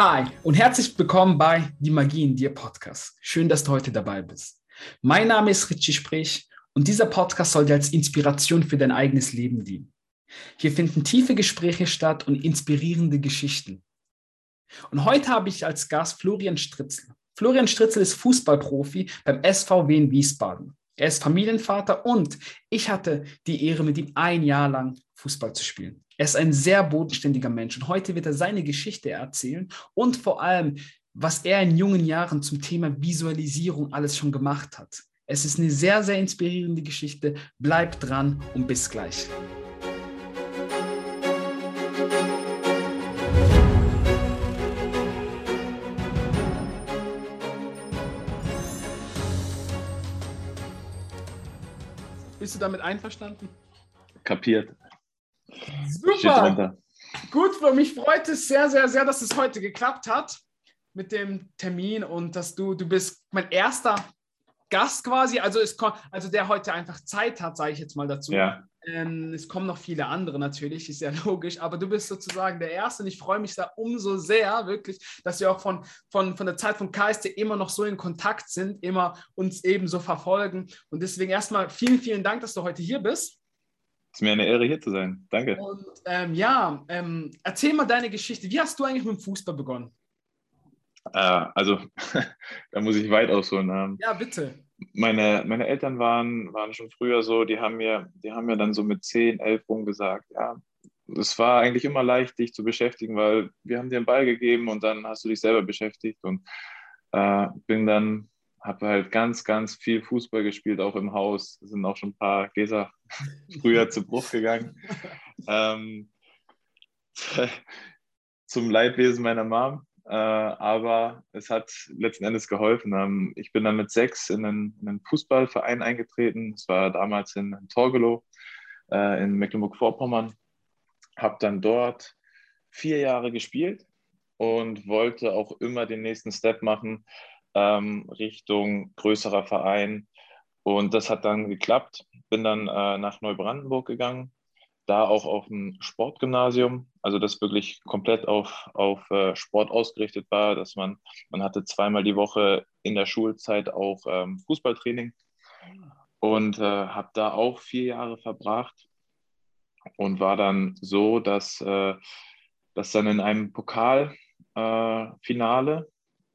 Hi und herzlich willkommen bei Die Magie in dir Podcast. Schön, dass du heute dabei bist. Mein Name ist Richie Sprich und dieser Podcast soll dir als Inspiration für dein eigenes Leben dienen. Hier finden tiefe Gespräche statt und inspirierende Geschichten. Und heute habe ich als Gast Florian Stritzel. Florian Stritzel ist Fußballprofi beim SVW in Wiesbaden. Er ist Familienvater und ich hatte die Ehre, mit ihm ein Jahr lang Fußball zu spielen. Er ist ein sehr bodenständiger Mensch und heute wird er seine Geschichte erzählen und vor allem, was er in jungen Jahren zum Thema Visualisierung alles schon gemacht hat. Es ist eine sehr, sehr inspirierende Geschichte. Bleibt dran und bis gleich. Bist du damit einverstanden? Kapiert. Super. Gut, für mich freut es sehr, sehr, sehr, dass es heute geklappt hat mit dem Termin und dass du, du bist mein erster Gast quasi, also, es, also der heute einfach Zeit hat, sage ich jetzt mal dazu. Ja. Ähm, es kommen noch viele andere natürlich, ist ja logisch, aber du bist sozusagen der Erste und ich freue mich da umso sehr, wirklich, dass wir auch von, von, von der Zeit von KST immer noch so in Kontakt sind, immer uns eben so verfolgen. Und deswegen erstmal vielen, vielen Dank, dass du heute hier bist. Es ist mir eine Ehre, hier zu sein. Danke. Und ähm, ja, ähm, erzähl mal deine Geschichte. Wie hast du eigentlich mit dem Fußball begonnen? Äh, also, da muss ich weit ausholen. Ähm, ja, bitte. Meine, meine Eltern waren, waren schon früher so, die haben, mir, die haben mir dann so mit 10, 11 rum gesagt, ja, es war eigentlich immer leicht, dich zu beschäftigen, weil wir haben dir einen Ball gegeben und dann hast du dich selber beschäftigt und äh, bin dann, habe halt ganz, ganz viel Fußball gespielt, auch im Haus, sind auch schon ein paar Gläser früher zu Bruch gegangen. Ähm, zum Leidwesen meiner Mom. Äh, aber es hat letzten Endes geholfen. Ähm, ich bin dann mit sechs in einen, in einen Fußballverein eingetreten. Es war damals in, in Torgelow äh, in Mecklenburg-Vorpommern. Habe dann dort vier Jahre gespielt und wollte auch immer den nächsten Step machen ähm, Richtung größerer Verein. Und das hat dann geklappt. Bin dann äh, nach Neubrandenburg gegangen, da auch auf ein Sportgymnasium, also das wirklich komplett auf, auf äh, Sport ausgerichtet war, dass man, man hatte zweimal die Woche in der Schulzeit auch ähm, Fußballtraining und äh, habe da auch vier Jahre verbracht und war dann so, dass, äh, dass dann in einem Pokalfinale, äh,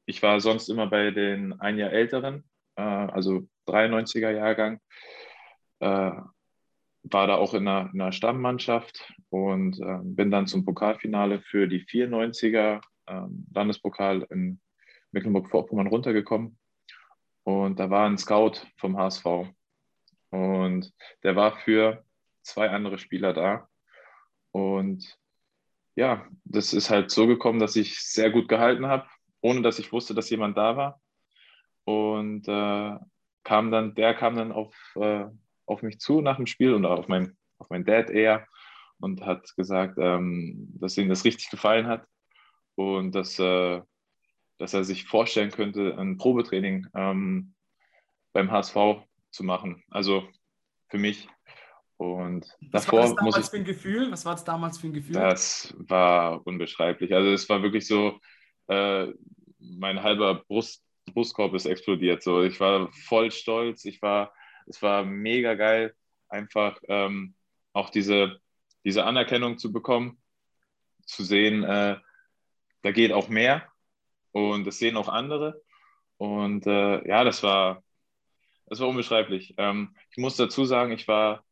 ich war sonst immer bei den ein Jahr älteren, äh, also 93er Jahrgang, äh, war da auch in einer, in einer Stammmannschaft und äh, bin dann zum Pokalfinale für die 94er äh, Landespokal in Mecklenburg-Vorpommern runtergekommen. Und da war ein Scout vom HSV. Und der war für zwei andere Spieler da. Und ja, das ist halt so gekommen, dass ich sehr gut gehalten habe, ohne dass ich wusste, dass jemand da war. Und äh, kam dann, der kam dann auf, äh, auf mich zu nach dem Spiel und auf mein, auf mein Dad eher und hat gesagt, ähm, dass ihm das richtig gefallen hat und dass, äh, dass er sich vorstellen könnte, ein Probetraining ähm, beim HSV zu machen. Also für mich. Und Was davor war das damals muss ich, für ein Gefühl? Was war das damals für ein Gefühl? das war unbeschreiblich. Also es war wirklich so, äh, mein halber Brust, Brustkorb ist explodiert. So, ich war voll stolz. Ich war es war mega geil, einfach ähm, auch diese, diese Anerkennung zu bekommen, zu sehen, äh, da geht auch mehr und das sehen auch andere. Und äh, ja, das war, das war unbeschreiblich. Ähm, ich muss dazu sagen, ich war,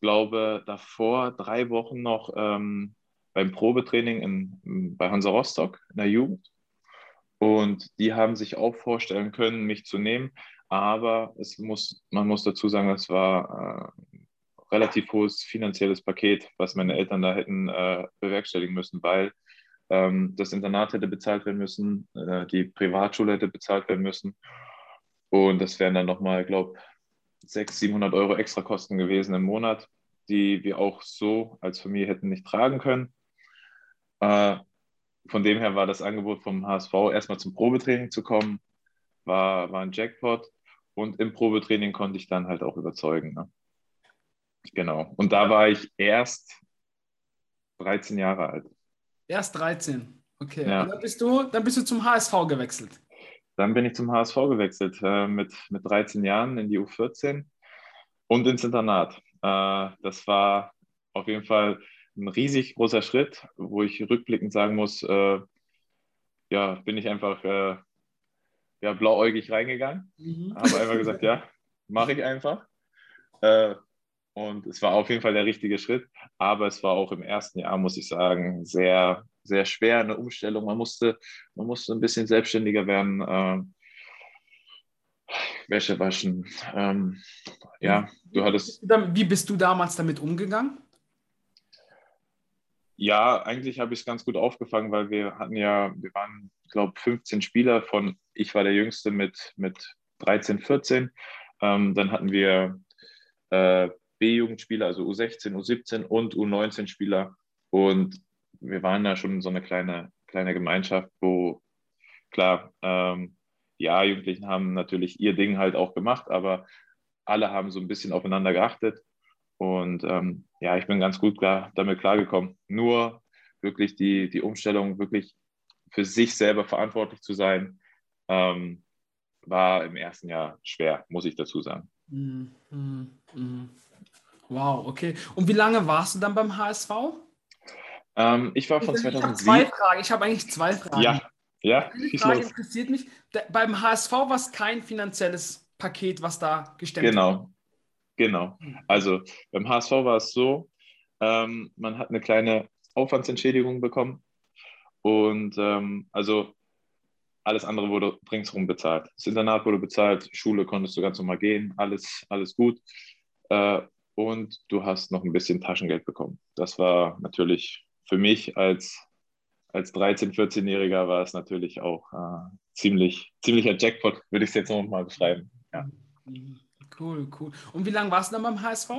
glaube, davor drei Wochen noch ähm, beim Probetraining in, bei Hansa Rostock in der Jugend. Und die haben sich auch vorstellen können, mich zu nehmen. Aber es muss, man muss dazu sagen, es war äh, relativ hohes finanzielles Paket, was meine Eltern da hätten äh, bewerkstelligen müssen, weil ähm, das Internat hätte bezahlt werden müssen, äh, die Privatschule hätte bezahlt werden müssen. Und das wären dann nochmal, glaube ich, 600, 700 Euro extra Kosten gewesen im Monat, die wir auch so als Familie hätten nicht tragen können. Äh, von dem her war das Angebot vom HSV, erstmal zum Probetraining zu kommen, war, war ein Jackpot. Und im Probetraining konnte ich dann halt auch überzeugen. Ne? Genau. Und da war ich erst 13 Jahre alt. Erst 13. Okay, ja. dann, bist du, dann bist du zum HSV gewechselt. Dann bin ich zum HSV gewechselt äh, mit, mit 13 Jahren in die U14 und ins Internat. Äh, das war auf jeden Fall ein riesig großer Schritt, wo ich rückblickend sagen muss, äh, ja, bin ich einfach äh, ja, blauäugig reingegangen. Mhm. Habe einfach gesagt, ja, mache ich einfach. Äh, und es war auf jeden Fall der richtige Schritt. Aber es war auch im ersten Jahr, muss ich sagen, sehr, sehr schwer, eine Umstellung. Man musste, man musste ein bisschen selbstständiger werden. Äh, Wäsche waschen. Ähm, ja, du hattest. Wie bist du damals damit umgegangen? Ja, eigentlich habe ich es ganz gut aufgefangen, weil wir hatten ja, wir waren, glaube 15 Spieler von, ich war der Jüngste mit, mit 13, 14. Ähm, dann hatten wir äh, B-Jugendspieler, also U16, U17 und U19-Spieler. Und wir waren da schon so eine kleine, kleine Gemeinschaft, wo klar, ähm, die A-Jugendlichen haben natürlich ihr Ding halt auch gemacht, aber alle haben so ein bisschen aufeinander geachtet. Und ähm, ja, ich bin ganz gut klar, damit klargekommen. Nur wirklich die, die Umstellung, wirklich für sich selber verantwortlich zu sein, ähm, war im ersten Jahr schwer, muss ich dazu sagen. Mm, mm, mm. Wow, okay. Und wie lange warst du dann beim HSV? Ähm, ich war von ich 2007. Ich habe zwei Fragen. Ich habe eigentlich zwei Fragen. Ja, ja. Die Frage interessiert mich. beim HSV war es kein finanzielles Paket, was da gestemmt genau. wurde. Genau. Also beim HSV war es so, ähm, man hat eine kleine Aufwandsentschädigung bekommen und ähm, also alles andere wurde ringsherum bezahlt. Das Internat wurde bezahlt, Schule konntest du ganz normal gehen, alles, alles gut. Äh, und du hast noch ein bisschen Taschengeld bekommen. Das war natürlich für mich als, als 13-, 14-Jähriger war es natürlich auch äh, ziemlich, ziemlicher Jackpot, würde ich es jetzt nochmal beschreiben. Ja. Cool, cool. Und wie lange warst du dann beim HSV?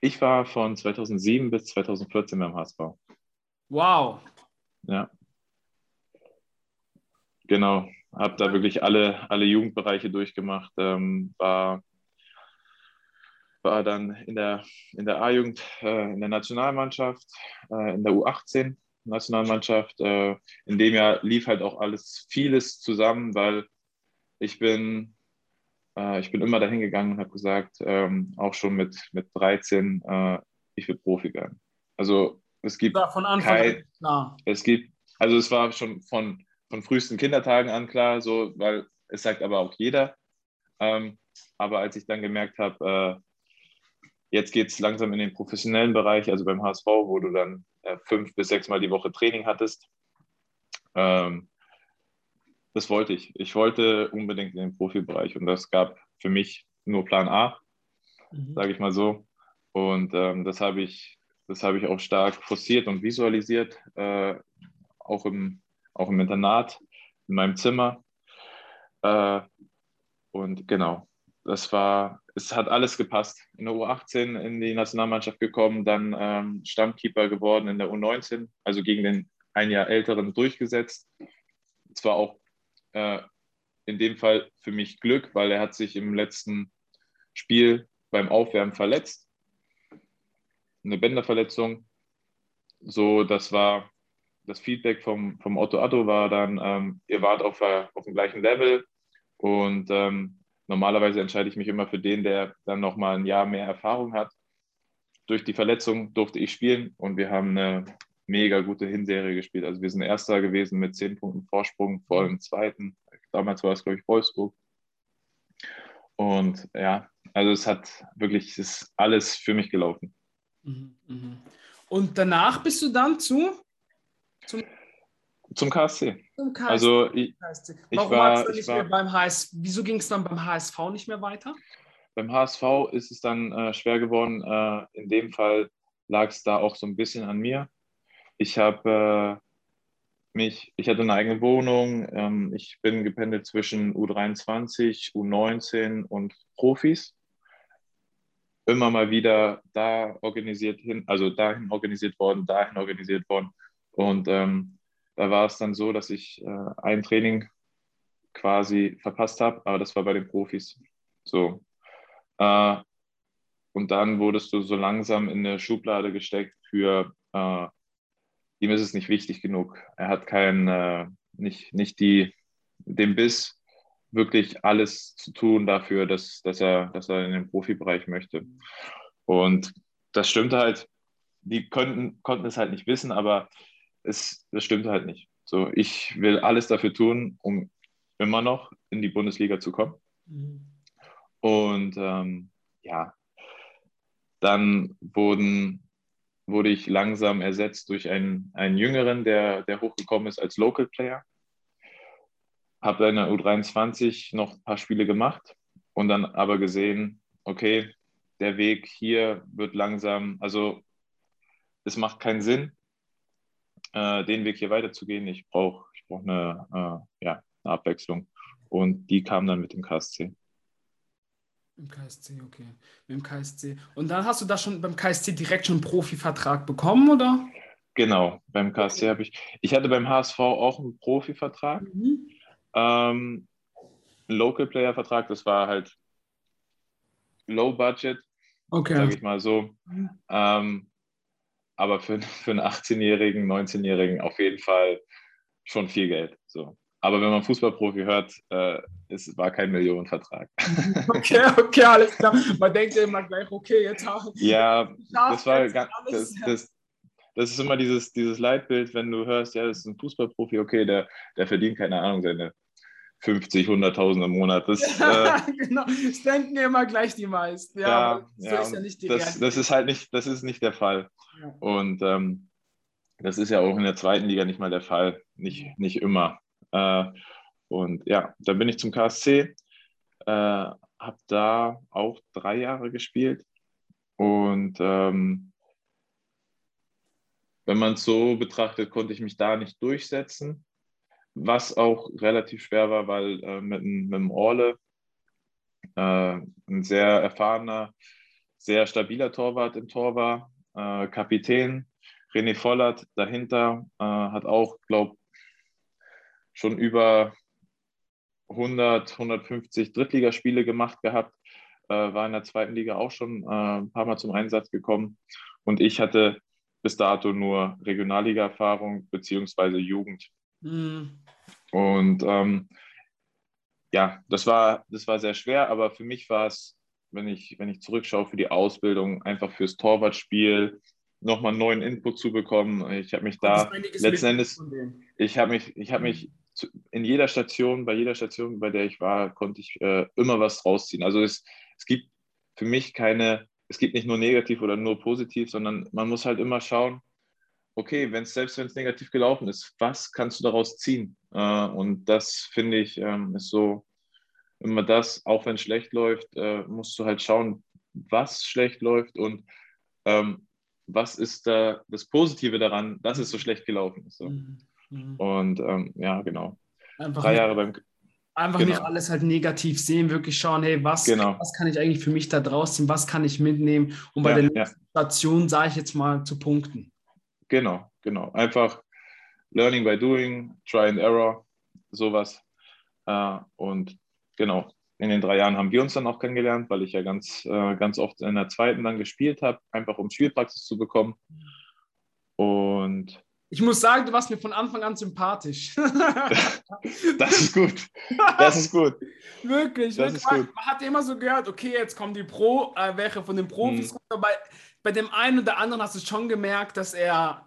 Ich war von 2007 bis 2014 beim HSV. Wow. Ja. Genau. Habe da wirklich alle, alle Jugendbereiche durchgemacht. Ähm, war war dann in der, in der A-Jugend, äh, in der Nationalmannschaft, äh, in der U18 Nationalmannschaft. Äh, in dem Jahr lief halt auch alles vieles zusammen, weil ich bin, äh, ich bin immer dahin gegangen und habe gesagt, ähm, auch schon mit, mit 13, äh, ich will Profi werden. Also es gibt ja, von Anfang kein, klar. Es gibt, also es war schon von, von frühesten Kindertagen an klar, so, weil es sagt aber auch jeder. Ähm, aber als ich dann gemerkt habe, äh, Jetzt geht es langsam in den professionellen Bereich, also beim HSV, wo du dann äh, fünf bis sechs Mal die Woche Training hattest. Ähm, das wollte ich. Ich wollte unbedingt in den Profibereich und das gab für mich nur Plan A, mhm. sage ich mal so. Und ähm, das habe ich, das ich auch stark forciert und visualisiert, äh, auch, im, auch im Internat, in meinem Zimmer. Äh, und genau, das war, es hat alles gepasst. In der U18 in die Nationalmannschaft gekommen, dann ähm, Stammkeeper geworden in der U19, also gegen den ein Jahr älteren durchgesetzt. Zwar auch äh, in dem Fall für mich Glück, weil er hat sich im letzten Spiel beim Aufwärmen verletzt. Eine Bänderverletzung. So, das war das Feedback vom, vom Otto Addo war dann, ähm, ihr wart auf, auf dem gleichen Level und ähm, Normalerweise entscheide ich mich immer für den, der dann nochmal ein Jahr mehr Erfahrung hat. Durch die Verletzung durfte ich spielen und wir haben eine mega gute Hinserie gespielt. Also wir sind Erster gewesen mit zehn Punkten Vorsprung vor dem Zweiten. Damals war es, glaube ich, Wolfsburg. Und ja, also es hat wirklich, es ist alles für mich gelaufen. Mhm, mhm. Und danach bist du dann zu? Zum zum KSC. Zum KSC. Also ich, ich Warum war, ich nicht war, mehr beim HSV? Wieso ging es dann beim HSV nicht mehr weiter? Beim HSV ist es dann äh, schwer geworden. Äh, in dem Fall lag es da auch so ein bisschen an mir. Ich habe äh, mich, ich hatte eine eigene Wohnung. Ähm, ich bin gependelt zwischen U23, U19 und Profis. Immer mal wieder da organisiert hin, also dahin organisiert worden, dahin organisiert worden. Und ähm, da war es dann so, dass ich äh, ein Training quasi verpasst habe, aber das war bei den Profis. So. Äh, und dann wurdest du so langsam in eine Schublade gesteckt für äh, ihm ist es nicht wichtig genug. Er hat kein, äh, nicht, nicht die, den Biss, wirklich alles zu tun dafür, dass, dass, er, dass er in den Profibereich möchte. Und das stimmt halt. Die könnten, konnten es halt nicht wissen, aber es, das stimmt halt nicht. So, ich will alles dafür tun, um immer noch in die Bundesliga zu kommen. Mhm. Und ähm, ja, dann wurden, wurde ich langsam ersetzt durch einen, einen Jüngeren, der, der hochgekommen ist als Local Player. Habe in der U23 noch ein paar Spiele gemacht und dann aber gesehen, okay, der Weg hier wird langsam, also es macht keinen Sinn, äh, den Weg hier weiterzugehen. Ich brauche ich brauch eine, äh, ja, eine Abwechslung. Und die kam dann mit dem KSC. Im KSC, okay. Mit dem KSC. Und dann hast du da schon beim KSC direkt schon einen Profivertrag bekommen, oder? Genau, beim KSC habe ich. Ich hatte beim HSV auch einen Profivertrag. Mhm. Ähm, Local Player Vertrag, das war halt Low Budget, okay. sage ich mal so. Mhm. Ähm, aber für, für einen 18-Jährigen, 19-Jährigen auf jeden Fall schon viel Geld. So. Aber wenn man Fußballprofi hört, äh, es war kein Millionenvertrag. Okay, okay, alles klar. Man denkt ja immer gleich, okay, jetzt haben Ja, das war ganz, das, das, das ist immer dieses, dieses Leitbild, wenn du hörst, ja, das ist ein Fußballprofi, okay, der, der verdient, keine Ahnung, seine 50, 100.000 im Monat. Das, äh, genau, das denken immer gleich die meisten. Ja, ja, so ja ist ja nicht die das, das ist halt nicht, das ist nicht der Fall. Ja. Und ähm, das ist ja auch in der zweiten Liga nicht mal der Fall, nicht, nicht immer. Äh, und ja, dann bin ich zum KSC, äh, habe da auch drei Jahre gespielt. Und ähm, wenn man es so betrachtet, konnte ich mich da nicht durchsetzen, was auch relativ schwer war, weil äh, mit, mit dem Orle, äh, ein sehr erfahrener, sehr stabiler Torwart im Tor war, äh, Kapitän René Vollert dahinter, äh, hat auch, glaube schon über 100, 150 Drittligaspiele gemacht gehabt, äh, war in der zweiten Liga auch schon äh, ein paar Mal zum Einsatz gekommen. Und ich hatte bis dato nur Regionalliga-Erfahrung beziehungsweise Jugend. Mhm. Und ähm, ja, das war, das war sehr schwer, aber für mich war es, wenn ich, wenn ich zurückschaue, für die Ausbildung, einfach fürs Torwartspiel, nochmal neuen Input zu bekommen. Ich habe mich da letzten Endes, ich habe mich, ich habe mich in jeder Station, bei jeder Station, bei der ich war, konnte ich äh, immer was rausziehen. Also es, es gibt für mich keine, es gibt nicht nur negativ oder nur positiv, sondern man muss halt immer schauen, okay, wenn selbst wenn es negativ gelaufen ist, was kannst du daraus ziehen? Äh, und das finde ich ähm, ist so immer das, auch wenn es schlecht läuft, äh, musst du halt schauen, was schlecht läuft und ähm, was ist da das Positive daran, dass es so schlecht gelaufen ist. So. Mhm. Mhm. Und ähm, ja, genau. Einfach Drei Jahre beim. Einfach genau. nicht alles halt negativ sehen, wirklich schauen, hey, was, genau. was kann ich eigentlich für mich da draus ziehen, was kann ich mitnehmen, um bei ja, der nächsten ja. Station, sage ich jetzt mal, zu punkten. Genau, genau. Einfach Learning by Doing, Try and Error, sowas. Äh, und genau, in den drei Jahren haben wir uns dann auch kennengelernt, weil ich ja ganz, äh, ganz oft in der zweiten dann gespielt habe, einfach um Spielpraxis zu bekommen. Und ich muss sagen, du warst mir von Anfang an sympathisch. das ist gut. Das ist gut. wirklich. Das ist gut. Man hat immer so gehört, okay, jetzt kommen die Pro, äh, welche von den Profis. Hm. Bei, bei dem einen oder anderen hast du schon gemerkt, dass er,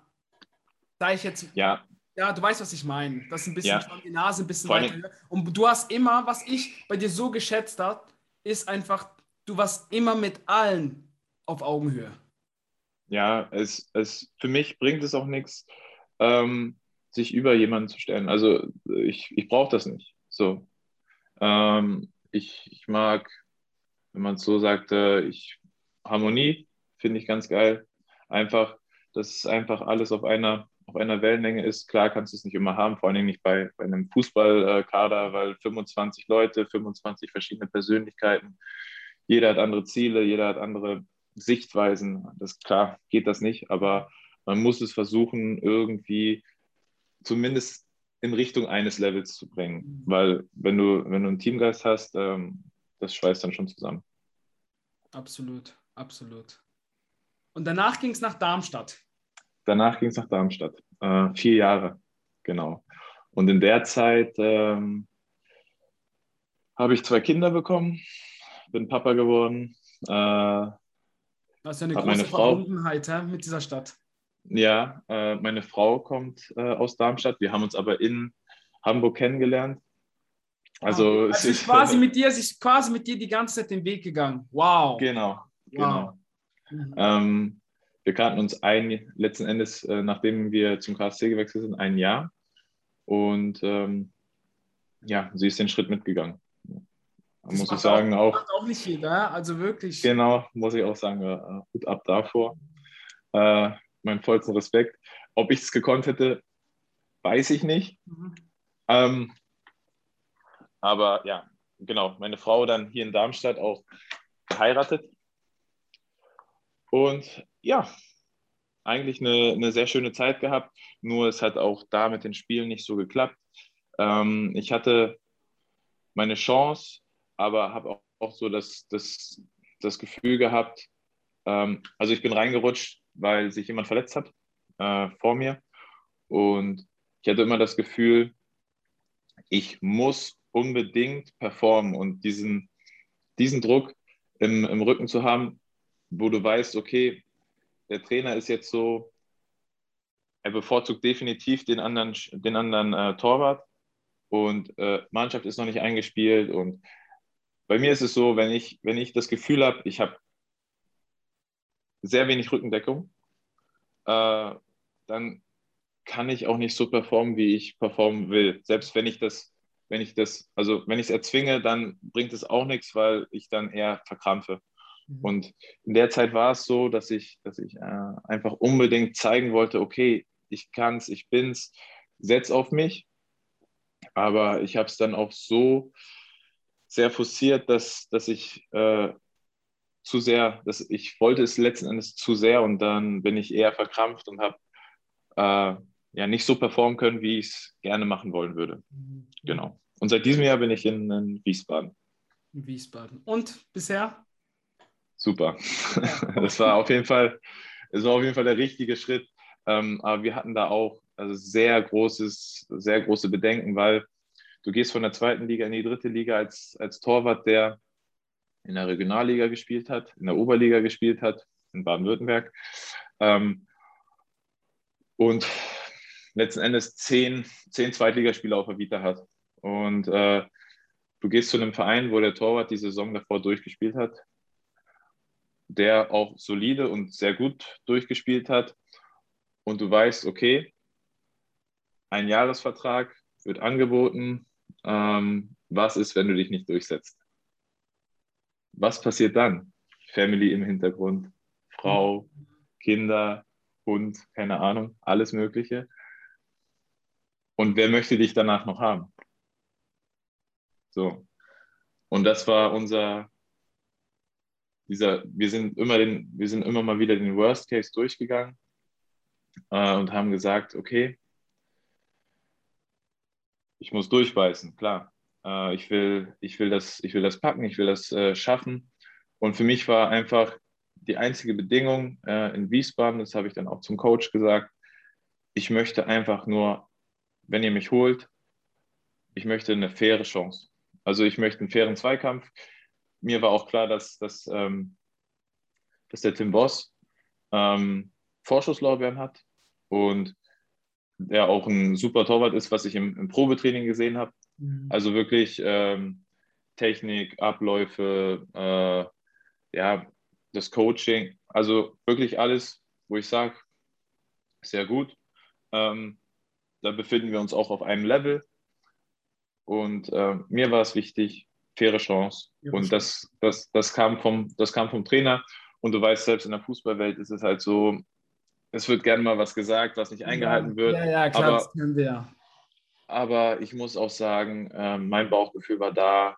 da ich jetzt. Ja. Ja, du weißt, was ich meine. Das ist ein bisschen ja. die Nase ein bisschen weiter. Und du hast immer, was ich bei dir so geschätzt habe, ist einfach, du warst immer mit allen auf Augenhöhe. Ja, es, es, für mich bringt es auch nichts, ähm, sich über jemanden zu stellen. Also ich, ich brauche das nicht. So. Ähm, ich, ich mag, wenn man es so sagt, äh, ich, Harmonie finde ich ganz geil. Einfach, dass es einfach alles auf einer, auf einer Wellenlänge ist. Klar kannst du es nicht immer haben, vor allem nicht bei, bei einem Fußballkader, weil 25 Leute, 25 verschiedene Persönlichkeiten, jeder hat andere Ziele, jeder hat andere Sichtweisen. Das klar geht das nicht, aber man muss es versuchen, irgendwie zumindest in Richtung eines Levels zu bringen. Mhm. Weil wenn du, wenn du einen Teamgeist hast, ähm, das schweißt dann schon zusammen. Absolut, absolut. Und danach ging es nach Darmstadt. Danach ging es nach Darmstadt. Äh, vier Jahre, genau. Und in der Zeit ähm, habe ich zwei Kinder bekommen, bin Papa geworden. Äh, das ist ja eine große Verbundenheit ja, mit dieser Stadt. Ja, äh, meine Frau kommt äh, aus Darmstadt. Wir haben uns aber in Hamburg kennengelernt. Also, also es ist quasi mit dir, sie ist quasi mit dir die ganze Zeit den Weg gegangen. Wow. Genau, wow. genau. Mhm. Ähm, wir kannten uns ein, letzten Endes, äh, nachdem wir zum KSC gewechselt sind, ein Jahr. Und ähm, ja, sie ist den Schritt mitgegangen. Da muss ich sagen, auch, auch, auch nicht jeder, also wirklich. Genau, muss ich auch sagen, äh, gut ab davor. Äh, mein vollsten Respekt. Ob ich es gekonnt hätte, weiß ich nicht. Mhm. Ähm, aber ja, genau, meine Frau dann hier in Darmstadt auch geheiratet. Und ja, eigentlich eine, eine sehr schöne Zeit gehabt, nur es hat auch da mit den Spielen nicht so geklappt. Ähm, ich hatte meine Chance, aber habe auch, auch, so das, das, das Gefühl gehabt, ähm, also ich bin reingerutscht, weil sich jemand verletzt hat äh, vor mir und ich hatte immer das Gefühl, ich muss unbedingt performen und diesen, diesen Druck im, im Rücken zu haben, wo du weißt, okay, der Trainer ist jetzt so, er bevorzugt definitiv den anderen, den anderen äh, Torwart und äh, Mannschaft ist noch nicht eingespielt. Und bei mir ist es so, wenn ich, wenn ich das Gefühl habe, ich habe sehr wenig Rückendeckung, äh, dann kann ich auch nicht so performen, wie ich performen will. Selbst wenn ich das, wenn ich das, also wenn ich es erzwinge, dann bringt es auch nichts, weil ich dann eher verkrampfe. Mhm. Und in der Zeit war es so, dass ich, dass ich äh, einfach unbedingt zeigen wollte, okay, ich kann's, ich bin's, setz auf mich. Aber ich habe es dann auch so sehr forciert, dass, dass ich äh, zu sehr, dass ich wollte es letzten Endes zu sehr und dann bin ich eher verkrampft und habe äh, ja nicht so performen können, wie ich es gerne machen wollen würde. Mhm. Genau. Und seit diesem Jahr bin ich in, in Wiesbaden. In Wiesbaden. Und bisher? super. Das war auf jeden Fall, es war auf jeden Fall der richtige Schritt. Ähm, aber wir hatten da auch also sehr großes, sehr große Bedenken, weil du gehst von der zweiten Liga in die dritte Liga als, als Torwart, der in der Regionalliga gespielt hat, in der Oberliga gespielt hat, in Baden-Württemberg. Ähm, und letzten Endes zehn, zehn Zweitligaspiele auf der Vita hat. Und äh, du gehst zu einem Verein, wo der Torwart die Saison davor durchgespielt hat, der auch solide und sehr gut durchgespielt hat. Und du weißt, okay, ein Jahresvertrag wird angeboten. Ähm, was ist, wenn du dich nicht durchsetzt? Was passiert dann? Family im Hintergrund, Frau, Kinder, Hund, keine Ahnung, alles Mögliche. Und wer möchte dich danach noch haben? So. Und das war unser, dieser, wir sind immer den, wir sind immer mal wieder den Worst Case durchgegangen äh, und haben gesagt, okay, ich muss durchbeißen, klar. Äh, ich, will, ich, will das, ich will das packen, ich will das äh, schaffen. Und für mich war einfach die einzige Bedingung äh, in Wiesbaden, das habe ich dann auch zum Coach gesagt, ich möchte einfach nur, wenn ihr mich holt, ich möchte eine faire Chance. Also ich möchte einen fairen Zweikampf mir war auch klar, dass, dass, ähm, dass der Tim Boss ähm, Vorschusslorbeeren hat und der auch ein super Torwart ist, was ich im, im Probetraining gesehen habe. Mhm. Also wirklich ähm, Technik, Abläufe, äh, ja, das Coaching, also wirklich alles, wo ich sage, sehr gut. Ähm, da befinden wir uns auch auf einem Level. Und äh, mir war es wichtig, faire Chance. Ja, und das, das, das, kam vom, das kam vom Trainer. Und du weißt, selbst in der Fußballwelt ist es halt so, es wird gerne mal was gesagt, was nicht eingehalten ja, wird. Ja, ja, klar, aber, das können wir. Aber ich muss auch sagen, äh, mein Bauchgefühl war da,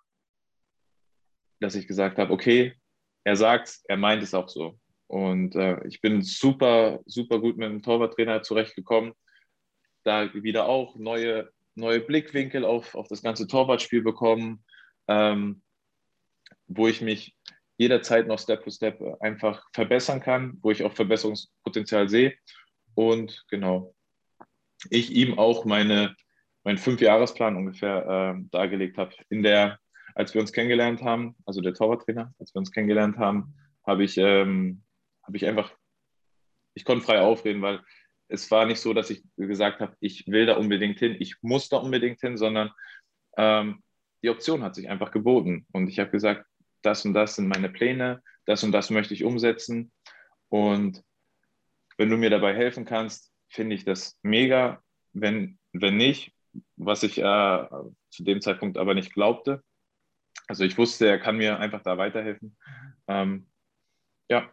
dass ich gesagt habe, okay, er sagt er meint es auch so. Und äh, ich bin super, super gut mit dem Torwarttrainer zurechtgekommen. Da wieder auch neue, neue Blickwinkel auf, auf das ganze Torwartspiel bekommen ähm, wo ich mich jederzeit noch Step für Step einfach verbessern kann, wo ich auch Verbesserungspotenzial sehe. Und genau, ich ihm auch meine, meinen Fünfjahresplan ungefähr äh, dargelegt habe. In der, als wir uns kennengelernt haben, also der Torwarttrainer, als wir uns kennengelernt haben, habe ich, ähm, habe ich einfach, ich konnte frei aufreden, weil es war nicht so, dass ich gesagt habe, ich will da unbedingt hin, ich muss da unbedingt hin, sondern ähm, die Option hat sich einfach geboten. Und ich habe gesagt, das und das sind meine Pläne, das und das möchte ich umsetzen. Und wenn du mir dabei helfen kannst, finde ich das mega. Wenn, wenn nicht, was ich äh, zu dem Zeitpunkt aber nicht glaubte, also ich wusste, er kann mir einfach da weiterhelfen. Ähm, ja,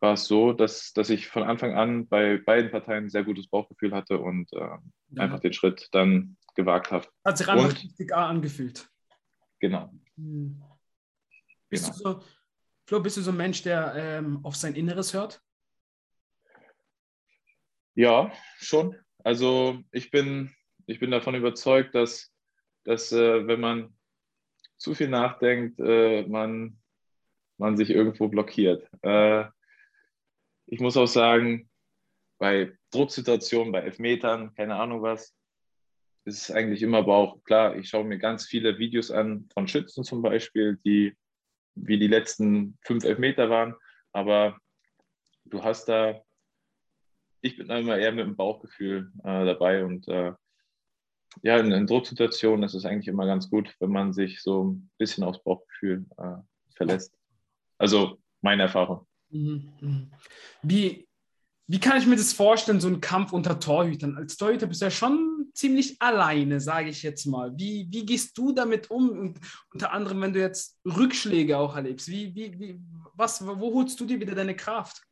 war es so, dass, dass ich von Anfang an bei beiden Parteien ein sehr gutes Bauchgefühl hatte und äh, ja. einfach den Schritt dann gewagt habe. Hat sich einfach richtig angefühlt. Genau. Hm. Bist, genau. Du so, Flo, bist du so ein Mensch, der ähm, auf sein Inneres hört? Ja, schon. Also ich bin, ich bin davon überzeugt, dass, dass äh, wenn man zu viel nachdenkt, äh, man, man sich irgendwo blockiert. Äh, ich muss auch sagen, bei Drucksituationen, bei Elfmetern, keine Ahnung was, ist es eigentlich immer Bauch. Klar, ich schaue mir ganz viele Videos an von Schützen zum Beispiel, die wie die letzten fünf Elfmeter waren, aber du hast da, ich bin immer eher mit dem Bauchgefühl äh, dabei und äh, ja, in, in, Drucksituationen ist es eigentlich immer ganz gut, wenn man sich so ein bisschen aufs Bauchgefühl äh, verlässt. Also meine Erfahrung. Mhm, mhm. Wie, wie kann ich mir das vorstellen, so ein Kampf unter Torhütern? Als Torhüter bist du ja schon ziemlich alleine, sage ich jetzt mal. Wie, wie gehst du damit um? Und unter anderem, wenn du jetzt Rückschläge auch erlebst, wie, wie, wie, was, wo holst du dir wieder deine Kraft?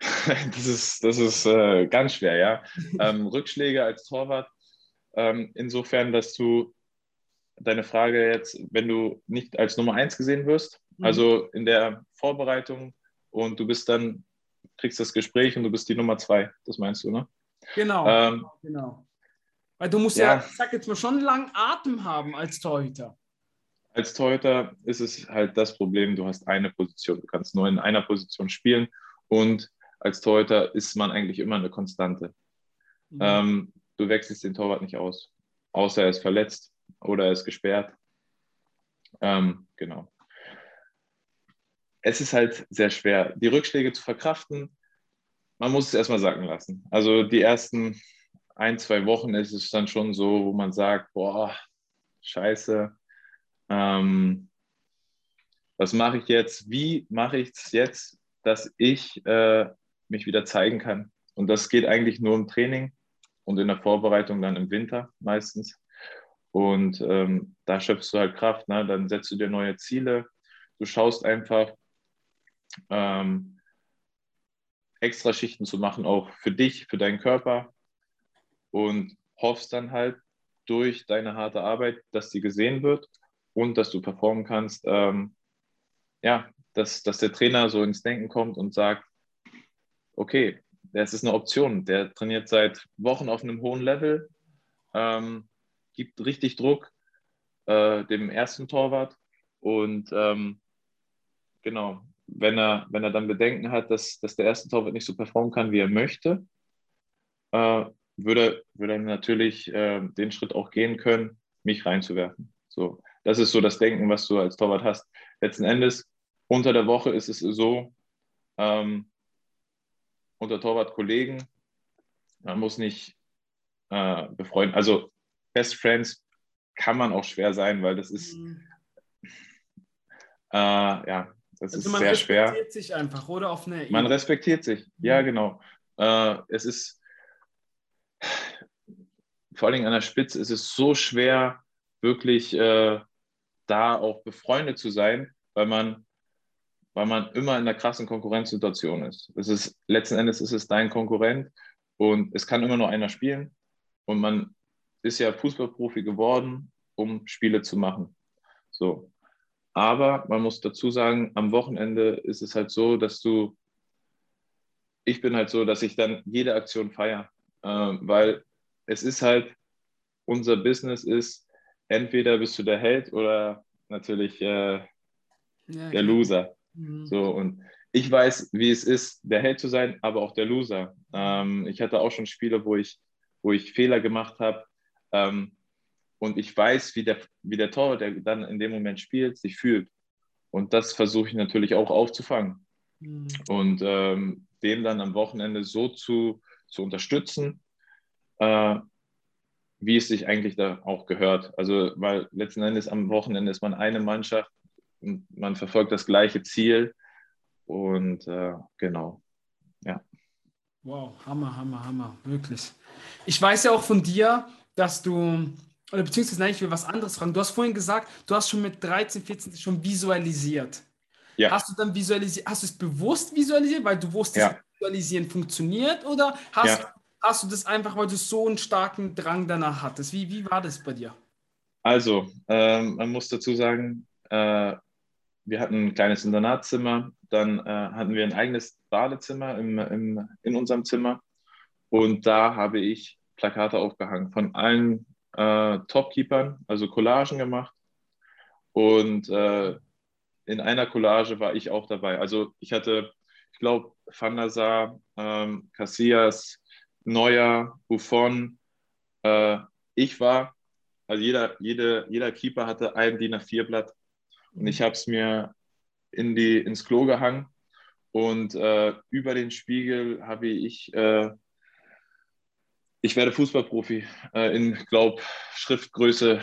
Das ist, das ist äh, ganz schwer, ja. ähm, Rückschläge als Torwart, ähm, insofern, dass du deine Frage jetzt, wenn du nicht als Nummer eins gesehen wirst, mhm. also in der Vorbereitung und du bist dann kriegst das Gespräch und du bist die Nummer zwei. Das meinst du, ne? Genau. Ähm, genau. Weil du musst ja, ja, ich sag jetzt mal, schon langen Atem haben als Torhüter. Als Torhüter ist es halt das Problem, du hast eine Position. Du kannst nur in einer Position spielen und als Torhüter ist man eigentlich immer eine Konstante. Mhm. Ähm, du wechselst den Torwart nicht aus, außer er ist verletzt oder er ist gesperrt. Ähm, genau es ist halt sehr schwer, die Rückschläge zu verkraften. Man muss es erstmal sacken lassen. Also die ersten ein, zwei Wochen ist es dann schon so, wo man sagt, boah, scheiße, ähm, was mache ich jetzt? Wie mache ich es jetzt, dass ich äh, mich wieder zeigen kann? Und das geht eigentlich nur im Training und in der Vorbereitung dann im Winter meistens. Und ähm, da schöpfst du halt Kraft, ne? dann setzt du dir neue Ziele. Du schaust einfach, ähm, extra Schichten zu machen, auch für dich, für deinen Körper und hoffst dann halt durch deine harte Arbeit, dass die gesehen wird und dass du performen kannst. Ähm, ja, dass, dass der Trainer so ins Denken kommt und sagt, okay, das ist eine Option. Der trainiert seit Wochen auf einem hohen Level, ähm, gibt richtig Druck äh, dem ersten Torwart und ähm, genau, wenn er, wenn er dann Bedenken hat, dass, dass der erste Torwart nicht so performen kann, wie er möchte, äh, würde, würde er natürlich äh, den Schritt auch gehen können, mich reinzuwerfen. So, das ist so das Denken, was du als Torwart hast. Letzten Endes, unter der Woche ist es so, ähm, unter Torwartkollegen, man muss nicht äh, befreunden, also Best Friends kann man auch schwer sein, weil das ist, mhm. äh, ja, das also ist sehr schwer. Man respektiert sich einfach, oder? Auf eine man respektiert sich, ja, mhm. genau. Äh, es ist, vor allem an der Spitze, ist es so schwer, wirklich äh, da auch befreundet zu sein, weil man, weil man immer in einer krassen Konkurrenzsituation ist. Es ist. Letzten Endes ist es dein Konkurrent und es kann immer nur einer spielen. Und man ist ja Fußballprofi geworden, um Spiele zu machen. So. Aber man muss dazu sagen, am Wochenende ist es halt so, dass du, ich bin halt so, dass ich dann jede Aktion feiere, äh, weil es ist halt, unser Business ist, entweder bist du der Held oder natürlich äh, ja, der Loser. Mhm. So, und ich weiß, wie es ist, der Held zu sein, aber auch der Loser. Ähm, ich hatte auch schon Spiele, wo ich, wo ich Fehler gemacht habe. Ähm, und ich weiß, wie der, wie der Torwart, der dann in dem Moment spielt, sich fühlt. Und das versuche ich natürlich auch aufzufangen. Mhm. Und ähm, dem dann am Wochenende so zu, zu unterstützen, äh, wie es sich eigentlich da auch gehört. Also, weil letzten Endes am Wochenende ist man eine Mannschaft und man verfolgt das gleiche Ziel. Und äh, genau, ja. Wow, Hammer, Hammer, Hammer, wirklich. Ich weiß ja auch von dir, dass du, oder beziehungsweise nein, ich will was anderes fragen. Du hast vorhin gesagt, du hast schon mit 13, 14 schon visualisiert. Ja. Hast du dann visualisiert, hast du es bewusst visualisiert, weil du wusstest, ja. Visualisieren funktioniert oder hast, ja. hast du das einfach, weil du so einen starken Drang danach hattest? Wie, wie war das bei dir? Also, ähm, man muss dazu sagen, äh, wir hatten ein kleines Internatszimmer, dann äh, hatten wir ein eigenes Badezimmer im, im, in unserem Zimmer und da habe ich Plakate aufgehangen von allen äh, Topkeepern, also Collagen gemacht und äh, in einer Collage war ich auch dabei. Also ich hatte, ich glaube, Van der Sar, ähm, Casillas, Neuer, Buffon, äh, ich war, also jeder, jede, jeder Keeper hatte ein DIN A4-Blatt und ich habe es mir in die, ins Klo gehangen und äh, über den Spiegel habe ich, äh, ich werde Fußballprofi äh, in, glaube Schriftgröße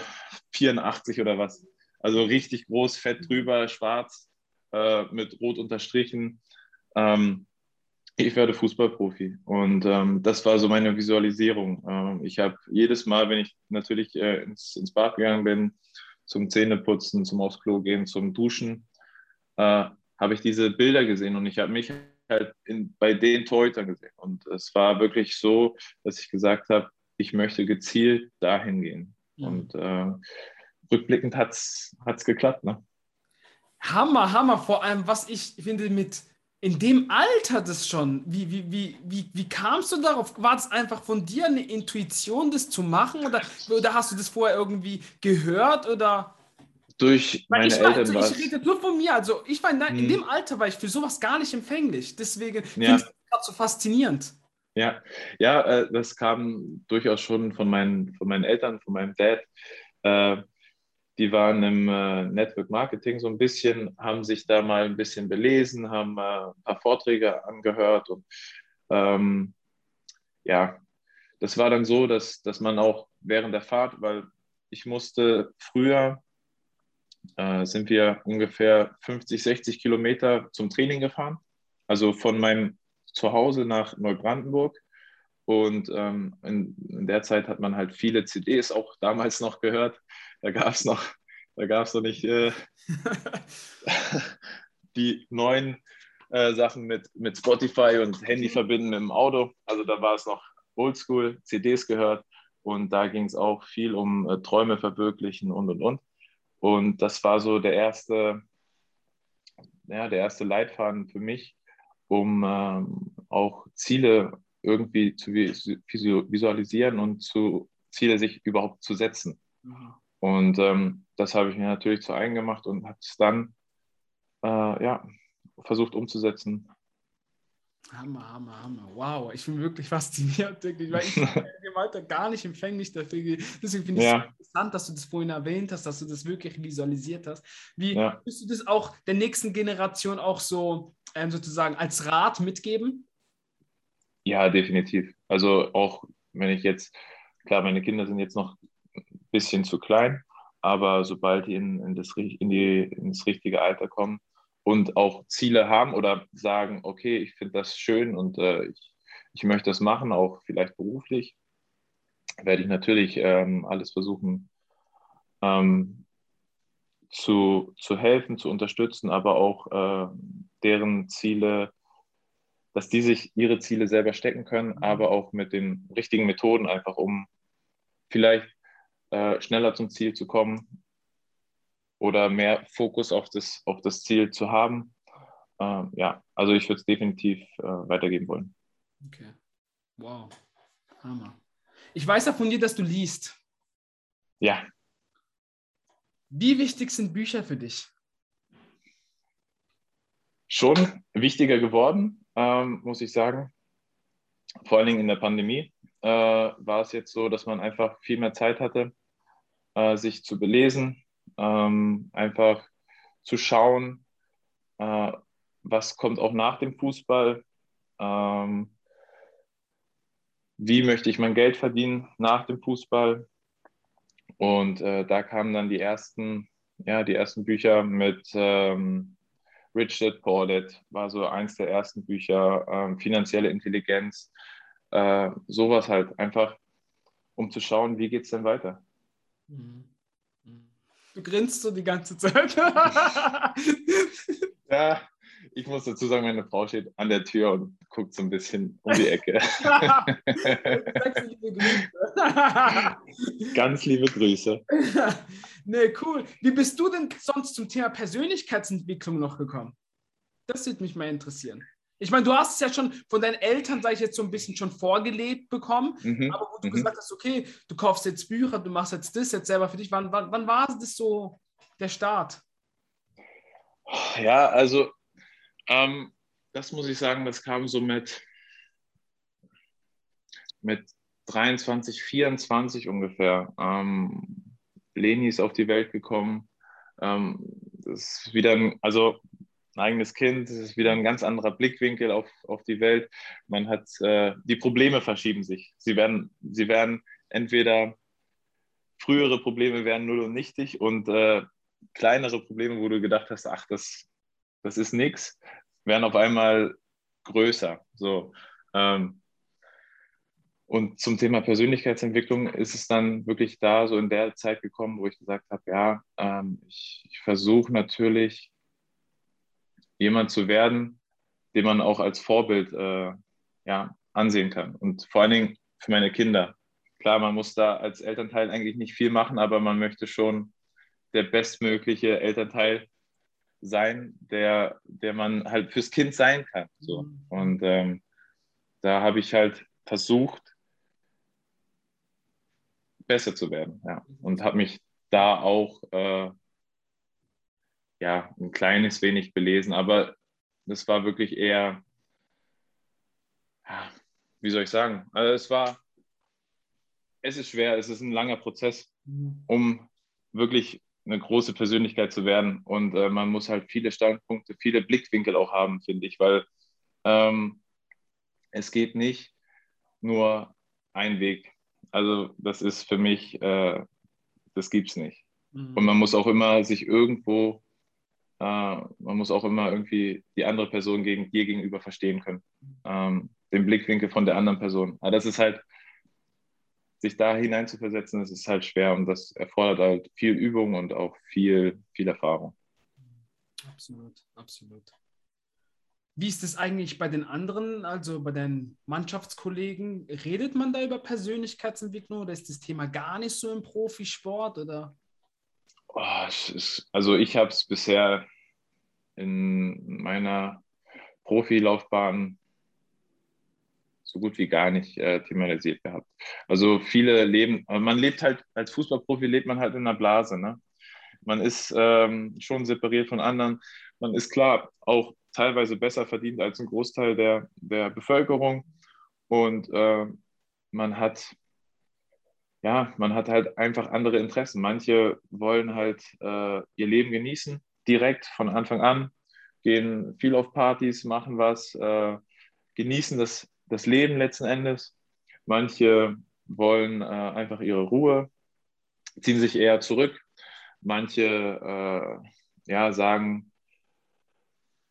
84 oder was. Also richtig groß, fett drüber, schwarz, äh, mit rot unterstrichen. Ähm, ich werde Fußballprofi. Und ähm, das war so meine Visualisierung. Ähm, ich habe jedes Mal, wenn ich natürlich äh, ins, ins Bad gegangen bin, zum Zähneputzen, zum aufs Klo gehen, zum Duschen, äh, habe ich diese Bilder gesehen und ich habe mich halt in, bei den Torhütern gesehen. Und es war wirklich so, dass ich gesagt habe, ich möchte gezielt dahin gehen. Mhm. Und äh, rückblickend hat es geklappt. Ne? Hammer, Hammer. Vor allem, was ich finde, mit in dem Alter das schon, wie, wie, wie, wie, wie kamst du darauf? War das einfach von dir eine Intuition, das zu machen? Oder, oder hast du das vorher irgendwie gehört? Oder? Durch meine ich Eltern war, also Ich rede nur von mir. Also ich war in, in hm. dem Alter war ich für sowas gar nicht empfänglich. Deswegen finde ja. ich das gerade so faszinierend. Ja, ja, äh, das kam durchaus schon von meinen, von meinen Eltern, von meinem Dad. Die waren im äh, Network Marketing so ein bisschen, haben sich da mal ein bisschen belesen, haben äh, ein paar Vorträge angehört und ähm, ja, das war dann so, dass, dass man auch während der Fahrt, weil ich musste früher, äh, sind wir ungefähr 50, 60 Kilometer zum Training gefahren, also von meinem Zuhause nach Neubrandenburg. Und ähm, in, in, der Zeit hat man halt viele CDs auch damals noch gehört da gab es noch, da gab es noch nicht äh, die neuen äh, Sachen mit, mit Spotify und Handy verbinden im Auto. Also da war es noch oldschool, CDs gehört und da ging es auch viel um äh, Träume verwirklichen und und und. Und das war so der erste, ja, der erste Leitfaden für mich, um ähm, auch Ziele irgendwie zu visualisieren und zu Ziele sich überhaupt zu setzen. Mhm. Und ähm, das habe ich mir natürlich zu eigen gemacht und habe es dann äh, ja, versucht umzusetzen. Hammer, Hammer, Hammer. Wow, ich bin wirklich fasziniert, wirklich, weil ich im Alter gar nicht empfänglich dafür. Deswegen finde ich es ja. so interessant, dass du das vorhin erwähnt hast, dass du das wirklich visualisiert hast. Wie ja. du das auch der nächsten Generation auch so ähm, sozusagen als Rat mitgeben? Ja, definitiv. Also auch wenn ich jetzt, klar, meine Kinder sind jetzt noch bisschen zu klein, aber sobald die in, in das, in die, ins richtige Alter kommen und auch Ziele haben oder sagen, okay, ich finde das schön und äh, ich, ich möchte das machen, auch vielleicht beruflich, werde ich natürlich ähm, alles versuchen ähm, zu, zu helfen, zu unterstützen, aber auch äh, deren Ziele, dass die sich ihre Ziele selber stecken können, mhm. aber auch mit den richtigen Methoden einfach, um vielleicht äh, schneller zum Ziel zu kommen oder mehr Fokus auf das, auf das Ziel zu haben. Äh, ja, also ich würde es definitiv äh, weitergeben wollen. Okay. Wow. Hammer. Ich weiß ja von dir, dass du liest. Ja. Wie wichtig sind Bücher für dich? schon wichtiger geworden, ähm, muss ich sagen. Vor allen Dingen in der Pandemie äh, war es jetzt so, dass man einfach viel mehr Zeit hatte, äh, sich zu belesen, ähm, einfach zu schauen, äh, was kommt auch nach dem Fußball, ähm, wie möchte ich mein Geld verdienen nach dem Fußball. Und äh, da kamen dann die ersten, ja, die ersten Bücher mit ähm, Richard Paulet, war so eins der ersten Bücher, ähm, finanzielle Intelligenz, äh, sowas halt einfach, um zu schauen, wie geht es denn weiter. Du grinst so die ganze Zeit. ja, ich muss dazu sagen, meine Frau steht an der Tür und guckt so ein bisschen um die Ecke. liebe Grüße. Ganz liebe Grüße. nee, cool. Wie bist du denn sonst zum Thema Persönlichkeitsentwicklung noch gekommen? Das würde mich mal interessieren. Ich meine, du hast es ja schon von deinen Eltern, sage ich jetzt, so ein bisschen schon vorgelebt bekommen, mhm. aber wo du mhm. gesagt hast, okay, du kaufst jetzt Bücher, du machst jetzt das jetzt selber für dich. Wann, wann, wann war das so der Start? Ja, also ähm, das muss ich sagen, das kam so mit, mit 23, 24 ungefähr. Ähm, Leni ist auf die Welt gekommen. Ähm, das ist wieder ein, also ein eigenes Kind, das ist wieder ein ganz anderer Blickwinkel auf, auf die Welt. Man hat, äh, die Probleme verschieben sich. Sie werden, sie werden entweder frühere Probleme werden null und nichtig und äh, kleinere Probleme, wo du gedacht hast, ach, das, das ist nichts, werden auf einmal größer. So. Ähm, und zum Thema Persönlichkeitsentwicklung ist es dann wirklich da so in der Zeit gekommen, wo ich gesagt habe, ja, ähm, ich, ich versuche natürlich jemand zu werden, den man auch als Vorbild äh, ja, ansehen kann. Und vor allen Dingen für meine Kinder. Klar, man muss da als Elternteil eigentlich nicht viel machen, aber man möchte schon der bestmögliche Elternteil sein, der, der man halt fürs Kind sein kann. So. Mhm. Und ähm, da habe ich halt versucht, besser zu werden. Ja. Und habe mich da auch äh, ja, ein kleines wenig belesen, aber das war wirklich eher, wie soll ich sagen, also es war, es ist schwer, es ist ein langer Prozess, um wirklich eine große Persönlichkeit zu werden. Und äh, man muss halt viele Standpunkte, viele Blickwinkel auch haben, finde ich, weil ähm, es geht nicht nur ein Weg. Also das ist für mich, äh, das gibt es nicht. Mhm. Und man muss auch immer sich irgendwo, äh, man muss auch immer irgendwie die andere Person gegen, dir gegenüber verstehen können. Ähm, den Blickwinkel von der anderen Person. Aber das ist halt sich da hineinzuversetzen, das ist halt schwer und das erfordert halt viel Übung und auch viel, viel Erfahrung. Absolut, absolut. Wie ist es eigentlich bei den anderen, also bei deinen Mannschaftskollegen? Redet man da über Persönlichkeitsentwicklung oder ist das Thema gar nicht so im Profisport? Oder? Oh, ist, also ich habe es bisher in meiner Profilaufbahn so gut wie gar nicht äh, thematisiert gehabt. Also viele leben, man lebt halt, als Fußballprofi lebt man halt in einer Blase. Ne? Man ist ähm, schon separiert von anderen. Man ist klar auch teilweise besser verdient als ein Großteil der, der Bevölkerung. Und äh, man hat, ja, man hat halt einfach andere Interessen. Manche wollen halt äh, ihr Leben genießen, direkt von Anfang an, gehen viel auf Partys, machen was, äh, genießen das das Leben letzten Endes. Manche wollen äh, einfach ihre Ruhe, ziehen sich eher zurück. Manche äh, ja, sagen,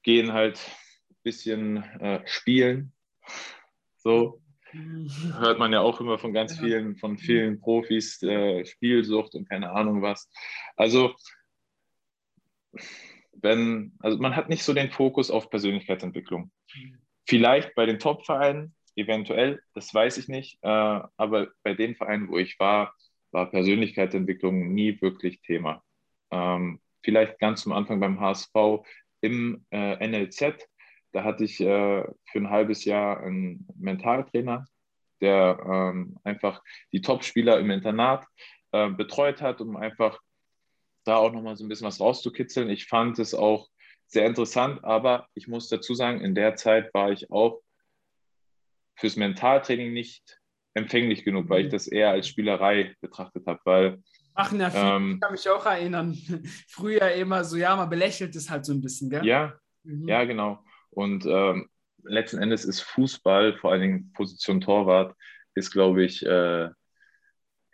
gehen halt ein bisschen äh, spielen. So hört man ja auch immer von ganz vielen, von vielen Profis, äh, Spielsucht und keine Ahnung was. Also, wenn, also man hat nicht so den Fokus auf Persönlichkeitsentwicklung. Vielleicht bei den Top-Vereinen, eventuell, das weiß ich nicht. Äh, aber bei den Vereinen, wo ich war, war Persönlichkeitsentwicklung nie wirklich Thema. Ähm, vielleicht ganz zum Anfang beim HSV im äh, NLZ. Da hatte ich äh, für ein halbes Jahr einen Mentaltrainer, der ähm, einfach die Top-Spieler im Internat äh, betreut hat, um einfach da auch nochmal so ein bisschen was rauszukitzeln. Ich fand es auch sehr interessant, aber ich muss dazu sagen, in der Zeit war ich auch fürs Mentaltraining nicht empfänglich genug, weil ich mhm. das eher als Spielerei betrachtet habe, weil Machen ja viele, ähm, ich kann mich auch erinnern. Früher immer so, ja, man belächelt es halt so ein bisschen, gell? Ja, mhm. ja, genau. Und ähm, letzten Endes ist Fußball, vor allen Dingen Position Torwart, ist, glaube ich, äh,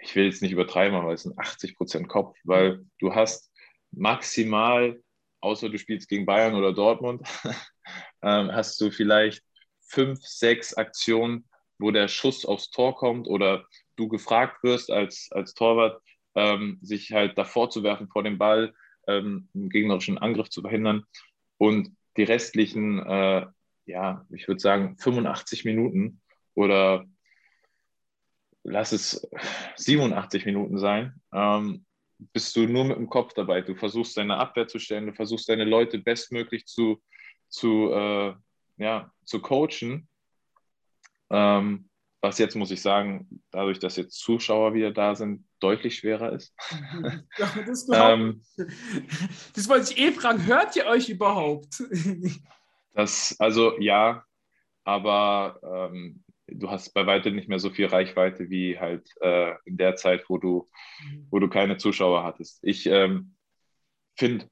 ich will jetzt nicht übertreiben, aber es sind 80 Prozent Kopf, weil du hast maximal, außer du spielst gegen Bayern oder Dortmund, ähm, hast du vielleicht fünf, sechs Aktionen, wo der Schuss aufs Tor kommt oder du gefragt wirst als, als Torwart, ähm, sich halt davor zu werfen vor dem Ball, ähm, einen gegnerischen Angriff zu verhindern. Und die restlichen, äh, ja, ich würde sagen, 85 Minuten oder lass es 87 Minuten sein, ähm, bist du nur mit dem Kopf dabei. Du versuchst deine Abwehr zu stellen, du versuchst deine Leute bestmöglich zu, zu, äh, ja, zu coachen. Ähm, was jetzt, muss ich sagen, dadurch, dass jetzt Zuschauer wieder da sind, deutlich schwerer ist. Ja, das, ähm, das wollte ich eh fragen. Hört ihr euch überhaupt? das, also ja, aber ähm, du hast bei weitem nicht mehr so viel Reichweite wie halt äh, in der Zeit, wo du, wo du keine Zuschauer hattest. Ich ähm, finde,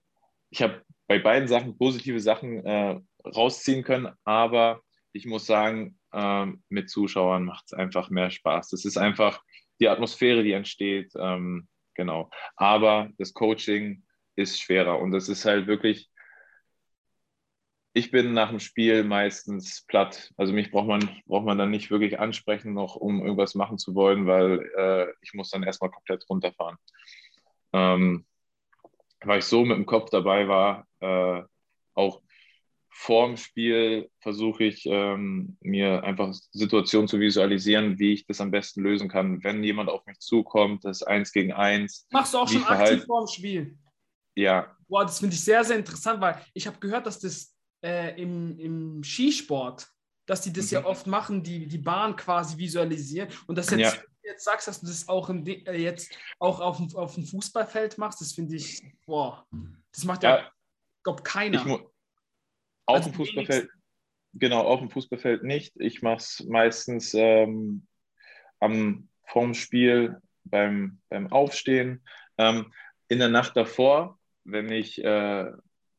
ich habe bei beiden Sachen positive Sachen äh, rausziehen können, aber ich muss sagen, ähm, mit Zuschauern macht es einfach mehr Spaß. Das ist einfach die Atmosphäre, die entsteht. Ähm, genau. Aber das Coaching ist schwerer und es ist halt wirklich, ich bin nach dem Spiel meistens platt. Also mich braucht man, braucht man dann nicht wirklich ansprechen, noch um irgendwas machen zu wollen, weil äh, ich muss dann erstmal komplett runterfahren. Ähm, weil ich so mit dem Kopf dabei war, äh, auch vorm Spiel versuche ich ähm, mir einfach Situationen zu visualisieren, wie ich das am besten lösen kann. Wenn jemand auf mich zukommt, das ist eins gegen eins. Machst du auch schon aktiv vorm Spiel? Ja. Boah, das finde ich sehr, sehr interessant, weil ich habe gehört, dass das äh, im, im Skisport, dass die das mhm. ja oft machen, die, die Bahn quasi visualisieren. Und dass jetzt, ja. jetzt sagst, dass du das auch im, äh, jetzt auch auf, auf dem Fußballfeld machst, das finde ich, boah, das macht ja, ja glaube keiner. Ich, auf also dem Fußballfeld, genau, auf dem Fußballfeld nicht. Ich mache es meistens ähm, am vorm Spiel beim, beim Aufstehen. Ähm, in der Nacht davor, wenn ich, äh,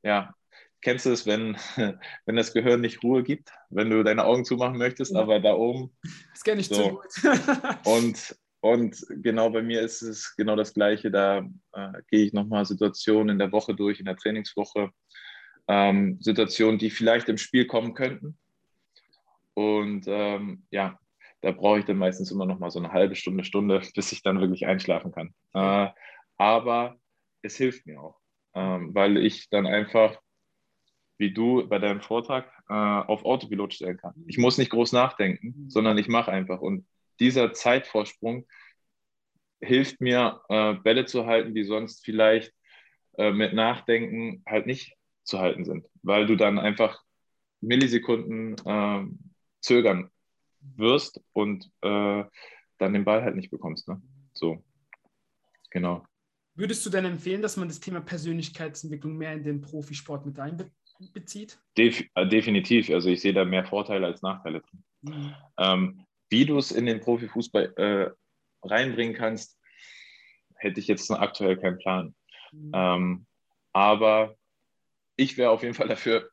ja, kennst du es, wenn, wenn das Gehirn nicht Ruhe gibt, wenn du deine Augen zumachen möchtest, ja. aber da oben. Das kenne ich so. zu gut. und, und genau bei mir ist es genau das Gleiche. Da äh, gehe ich nochmal Situationen in der Woche durch, in der Trainingswoche ähm, Situationen, die vielleicht im Spiel kommen könnten. Und ähm, ja, da brauche ich dann meistens immer noch mal so eine halbe Stunde, Stunde, bis ich dann wirklich einschlafen kann. Äh, aber es hilft mir auch, ähm, weil ich dann einfach, wie du bei deinem Vortrag, äh, auf Autopilot stellen kann. Ich muss nicht groß nachdenken, mhm. sondern ich mache einfach. Und dieser Zeitvorsprung hilft mir, äh, Bälle zu halten, die sonst vielleicht äh, mit Nachdenken halt nicht zu halten sind, weil du dann einfach Millisekunden äh, zögern wirst und äh, dann den Ball halt nicht bekommst. Ne? So, genau. Würdest du denn empfehlen, dass man das Thema Persönlichkeitsentwicklung mehr in den Profisport mit einbezieht? Def äh, definitiv. Also ich sehe da mehr Vorteile als Nachteile drin. Mhm. Ähm, wie du es in den Profifußball äh, reinbringen kannst, hätte ich jetzt aktuell keinen Plan. Mhm. Ähm, aber ich wäre auf jeden Fall dafür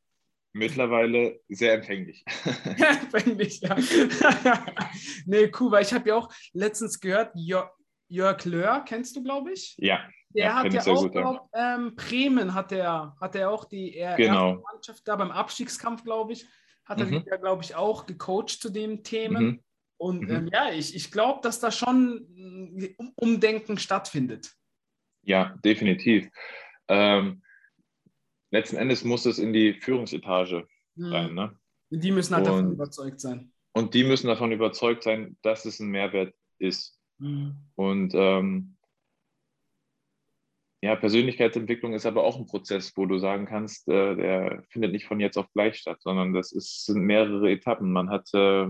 mittlerweile sehr empfänglich. empfänglich, ja. nee, cool, weil ich habe ja auch letztens gehört, Jörg, Jörg Löhr, kennst du, glaube ich? Ja. Der ja, hat ja auch, glaub, ähm, Bremen hat er, hat er auch die er genau. Mannschaft da beim Abstiegskampf, glaube ich, hat er mhm. ja, glaube ich, auch gecoacht zu dem Themen. Mhm. Und mhm. Ähm, ja, ich, ich glaube, dass da schon um Umdenken stattfindet. Ja, definitiv. Ähm, letzten Endes muss es in die Führungsetage mhm. rein. Ne? Die müssen halt und, davon überzeugt sein. Und die müssen davon überzeugt sein, dass es ein Mehrwert ist. Mhm. Und ähm, ja, Persönlichkeitsentwicklung ist aber auch ein Prozess, wo du sagen kannst, äh, der findet nicht von jetzt auf gleich statt, sondern das ist, sind mehrere Etappen. Man hat äh,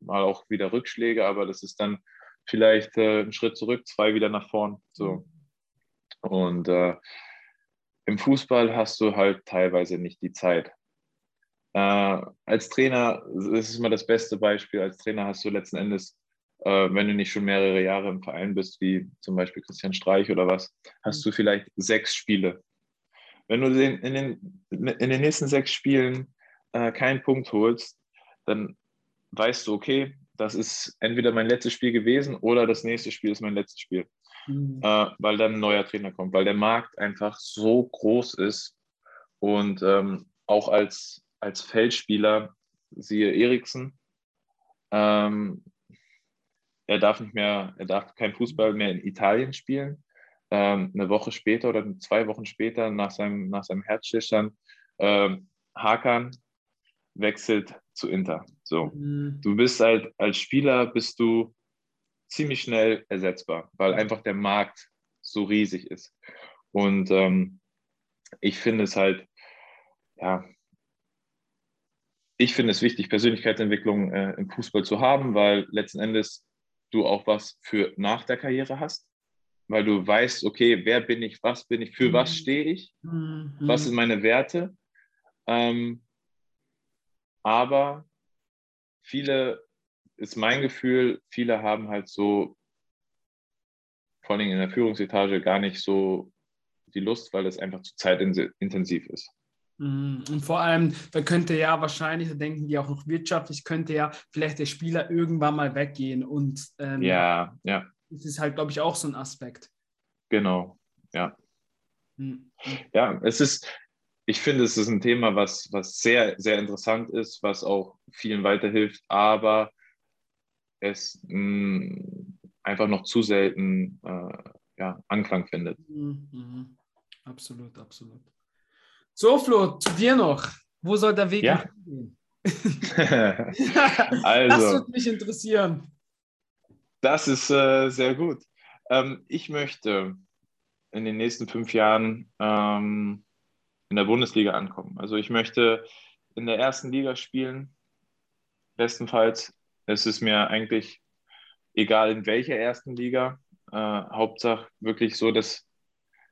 mal auch wieder Rückschläge, aber das ist dann vielleicht äh, ein Schritt zurück, zwei wieder nach vorn. So. Mhm. Und äh, im Fußball hast du halt teilweise nicht die Zeit. Äh, als Trainer, das ist immer das beste Beispiel, als Trainer hast du letzten Endes, äh, wenn du nicht schon mehrere Jahre im Verein bist, wie zum Beispiel Christian Streich oder was, hast du vielleicht sechs Spiele. Wenn du in, den, in den nächsten sechs Spielen äh, keinen Punkt holst, dann weißt du, okay, das ist entweder mein letztes Spiel gewesen oder das nächste Spiel ist mein letztes Spiel. Mhm. Äh, weil dann ein neuer Trainer kommt, weil der Markt einfach so groß ist und ähm, auch als, als Feldspieler, siehe Eriksen, ähm, er darf nicht mehr, er darf kein Fußball mehr in Italien spielen. Ähm, eine Woche später oder zwei Wochen später nach seinem, nach seinem Herzstillstand, ähm, Hakan wechselt zu Inter. So, mhm. du bist halt als Spieler bist du ziemlich schnell ersetzbar, weil einfach der Markt so riesig ist. Und ähm, ich finde es halt, ja, ich finde es wichtig, Persönlichkeitsentwicklung äh, im Fußball zu haben, weil letzten Endes du auch was für nach der Karriere hast, weil du weißt, okay, wer bin ich, was bin ich, für was mhm. stehe ich, mhm. was sind meine Werte. Ähm, aber viele, ist mein Gefühl, viele haben halt so, vor allem in der Führungsetage, gar nicht so die Lust, weil es einfach zu zeitintensiv ist. Mhm. Und vor allem, da könnte ja wahrscheinlich, da denken die auch noch wirtschaftlich, könnte ja vielleicht der Spieler irgendwann mal weggehen. Und ähm, ja, ja. Das ist halt, glaube ich, auch so ein Aspekt. Genau, ja. Mhm. Ja, es ist, ich finde, es ist ein Thema, was, was sehr, sehr interessant ist, was auch vielen weiterhilft, aber es mh, mm, einfach noch zu selten äh, ja, Anklang findet. Mhm, mhm. Absolut, absolut. So, Flo, zu dir noch. Wo soll der Weg ja. hingehen? also, das würde mich interessieren. Das ist äh, sehr gut. Ähm, ich möchte in den nächsten fünf Jahren ähm, in der Bundesliga ankommen. Also ich möchte in der ersten Liga spielen, bestenfalls. Es ist mir eigentlich egal in welcher ersten Liga. Äh, Hauptsache wirklich so das,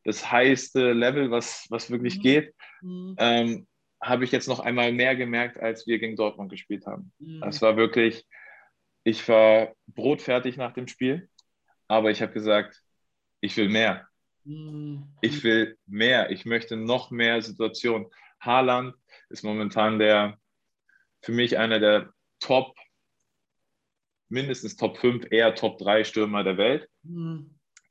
das heiße Level, was, was wirklich mhm. geht. Mhm. Ähm, habe ich jetzt noch einmal mehr gemerkt, als wir gegen Dortmund gespielt haben. Mhm. Das war wirklich, ich war brotfertig nach dem Spiel, aber ich habe gesagt, ich will mehr. Ich will mehr. Ich möchte noch mehr Situationen. Haaland ist momentan der, für mich einer der Top, mindestens Top 5, eher Top 3 Stürmer der Welt.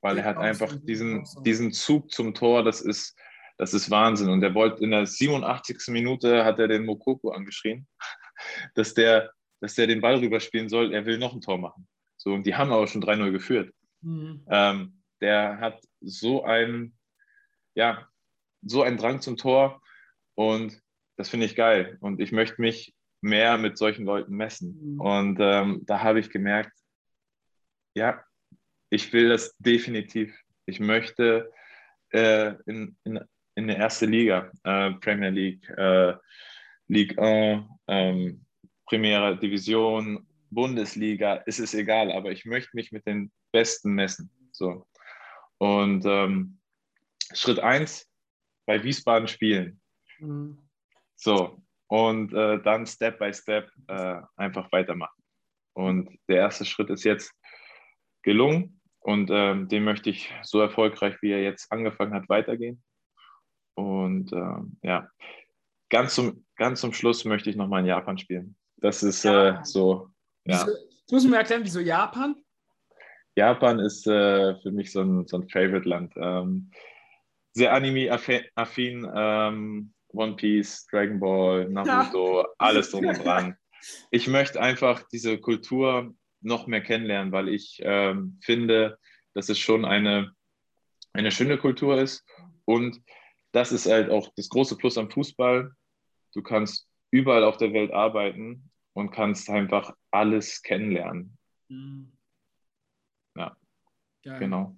Weil er hat einfach diesen, diesen Zug zum Tor, das ist, das ist Wahnsinn. Und er wollte in der 87. Minute hat er den Mokoko angeschrien, dass der, dass der den Ball rüberspielen soll. Er will noch ein Tor machen. So, und die haben aber schon 3-0 geführt. Mhm. Ähm, der hat so einen, ja, so einen Drang zum Tor und das finde ich geil. Und ich möchte mich mehr mit solchen Leuten messen. Mhm. Und ähm, da habe ich gemerkt, ja, ich will das definitiv. Ich möchte äh, in, in, in eine erste Liga, äh, Premier League, äh, Ligue 1, ähm, Primera Division, Bundesliga, es ist egal, aber ich möchte mich mit den Besten messen. So. Und ähm, Schritt eins bei Wiesbaden spielen. Mhm. So, und äh, dann Step by Step äh, einfach weitermachen. Und der erste Schritt ist jetzt gelungen und ähm, den möchte ich so erfolgreich, wie er jetzt angefangen hat, weitergehen. Und ähm, ja, ganz zum, ganz zum Schluss möchte ich nochmal in Japan spielen. Das ist ja. äh, so. Ja. Jetzt muss mir erklären, wieso Japan? Japan ist äh, für mich so ein, so ein Favorite-Land. Ähm, sehr anime-affin, ähm, One Piece, Dragon Ball, Naruto, ja. alles drum und dran. Ich möchte einfach diese Kultur noch mehr kennenlernen, weil ich ähm, finde, dass es schon eine, eine schöne Kultur ist. Und das ist halt auch das große Plus am Fußball. Du kannst überall auf der Welt arbeiten und kannst einfach alles kennenlernen. Mhm. Ja. Geil. Genau.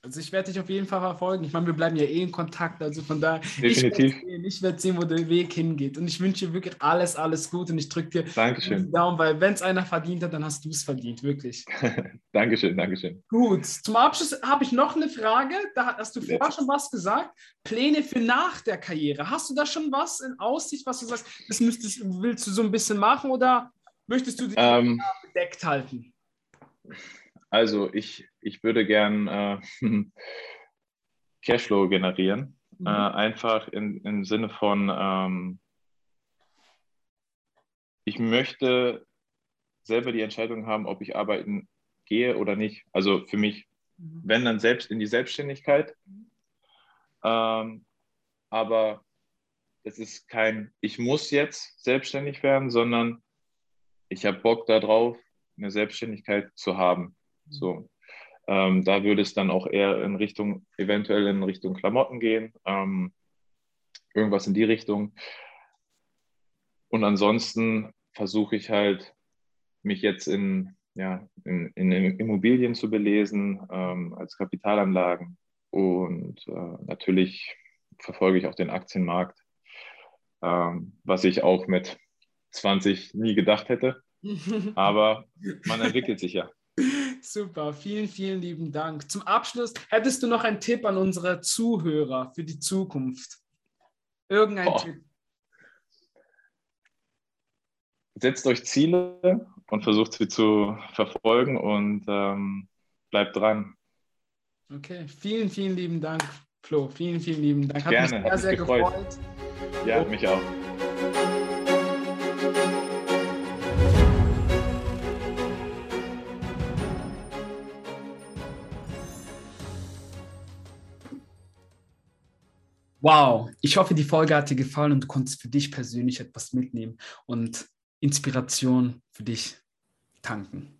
Also ich werde dich auf jeden Fall verfolgen. Ich meine, wir bleiben ja eh in Kontakt, also von daher. Definitiv. Ich werde sehen, wo der Weg hingeht. Und ich wünsche dir wirklich alles, alles gut und ich drücke dir Dankeschön. den Daumen, weil wenn es einer verdient hat, dann hast du es verdient, wirklich. Dankeschön, Dankeschön. Gut, zum Abschluss habe ich noch eine Frage. Da hast du vorher schon was gesagt. Pläne für nach der Karriere. Hast du da schon was in Aussicht, was du sagst, das müsstest, willst du so ein bisschen machen oder möchtest du dich ähm, bedeckt halten? Also ich, ich würde gern äh, Cashflow generieren. Mhm. Äh, einfach in, im Sinne von, ähm, ich möchte selber die Entscheidung haben, ob ich arbeiten gehe oder nicht. Also für mich, mhm. wenn dann selbst in die Selbstständigkeit. Ähm, aber es ist kein, ich muss jetzt selbstständig werden, sondern ich habe Bock darauf, eine Selbstständigkeit zu haben. So. Ähm, da würde es dann auch eher in Richtung, eventuell in Richtung Klamotten gehen, ähm, irgendwas in die Richtung. Und ansonsten versuche ich halt, mich jetzt in, ja, in, in Immobilien zu belesen, ähm, als Kapitalanlagen. Und äh, natürlich verfolge ich auch den Aktienmarkt, ähm, was ich auch mit 20 nie gedacht hätte. Aber man entwickelt sich ja. Super, vielen, vielen lieben Dank. Zum Abschluss, hättest du noch einen Tipp an unsere Zuhörer für die Zukunft? Irgendein oh. Tipp? Setzt euch Ziele und versucht sie zu verfolgen und ähm, bleibt dran. Okay, vielen, vielen lieben Dank, Flo. Vielen, vielen lieben Dank. Hat Gerne, mich sehr, sehr gefreut. gefreut. Ja, mich auch. Wow, ich hoffe, die Folge hat dir gefallen und du konntest für dich persönlich etwas mitnehmen und Inspiration für dich tanken.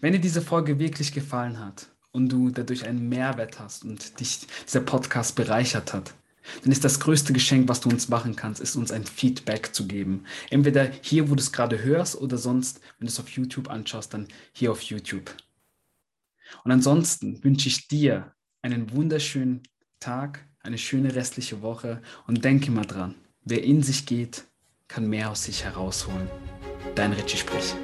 Wenn dir diese Folge wirklich gefallen hat und du dadurch einen Mehrwert hast und dich dieser Podcast bereichert hat, dann ist das größte Geschenk, was du uns machen kannst, ist uns ein Feedback zu geben. Entweder hier, wo du es gerade hörst, oder sonst, wenn du es auf YouTube anschaust, dann hier auf YouTube. Und ansonsten wünsche ich dir einen wunderschönen Tag, eine schöne restliche Woche und denke mal dran, wer in sich geht, kann mehr aus sich herausholen. Dein Richie Sprich.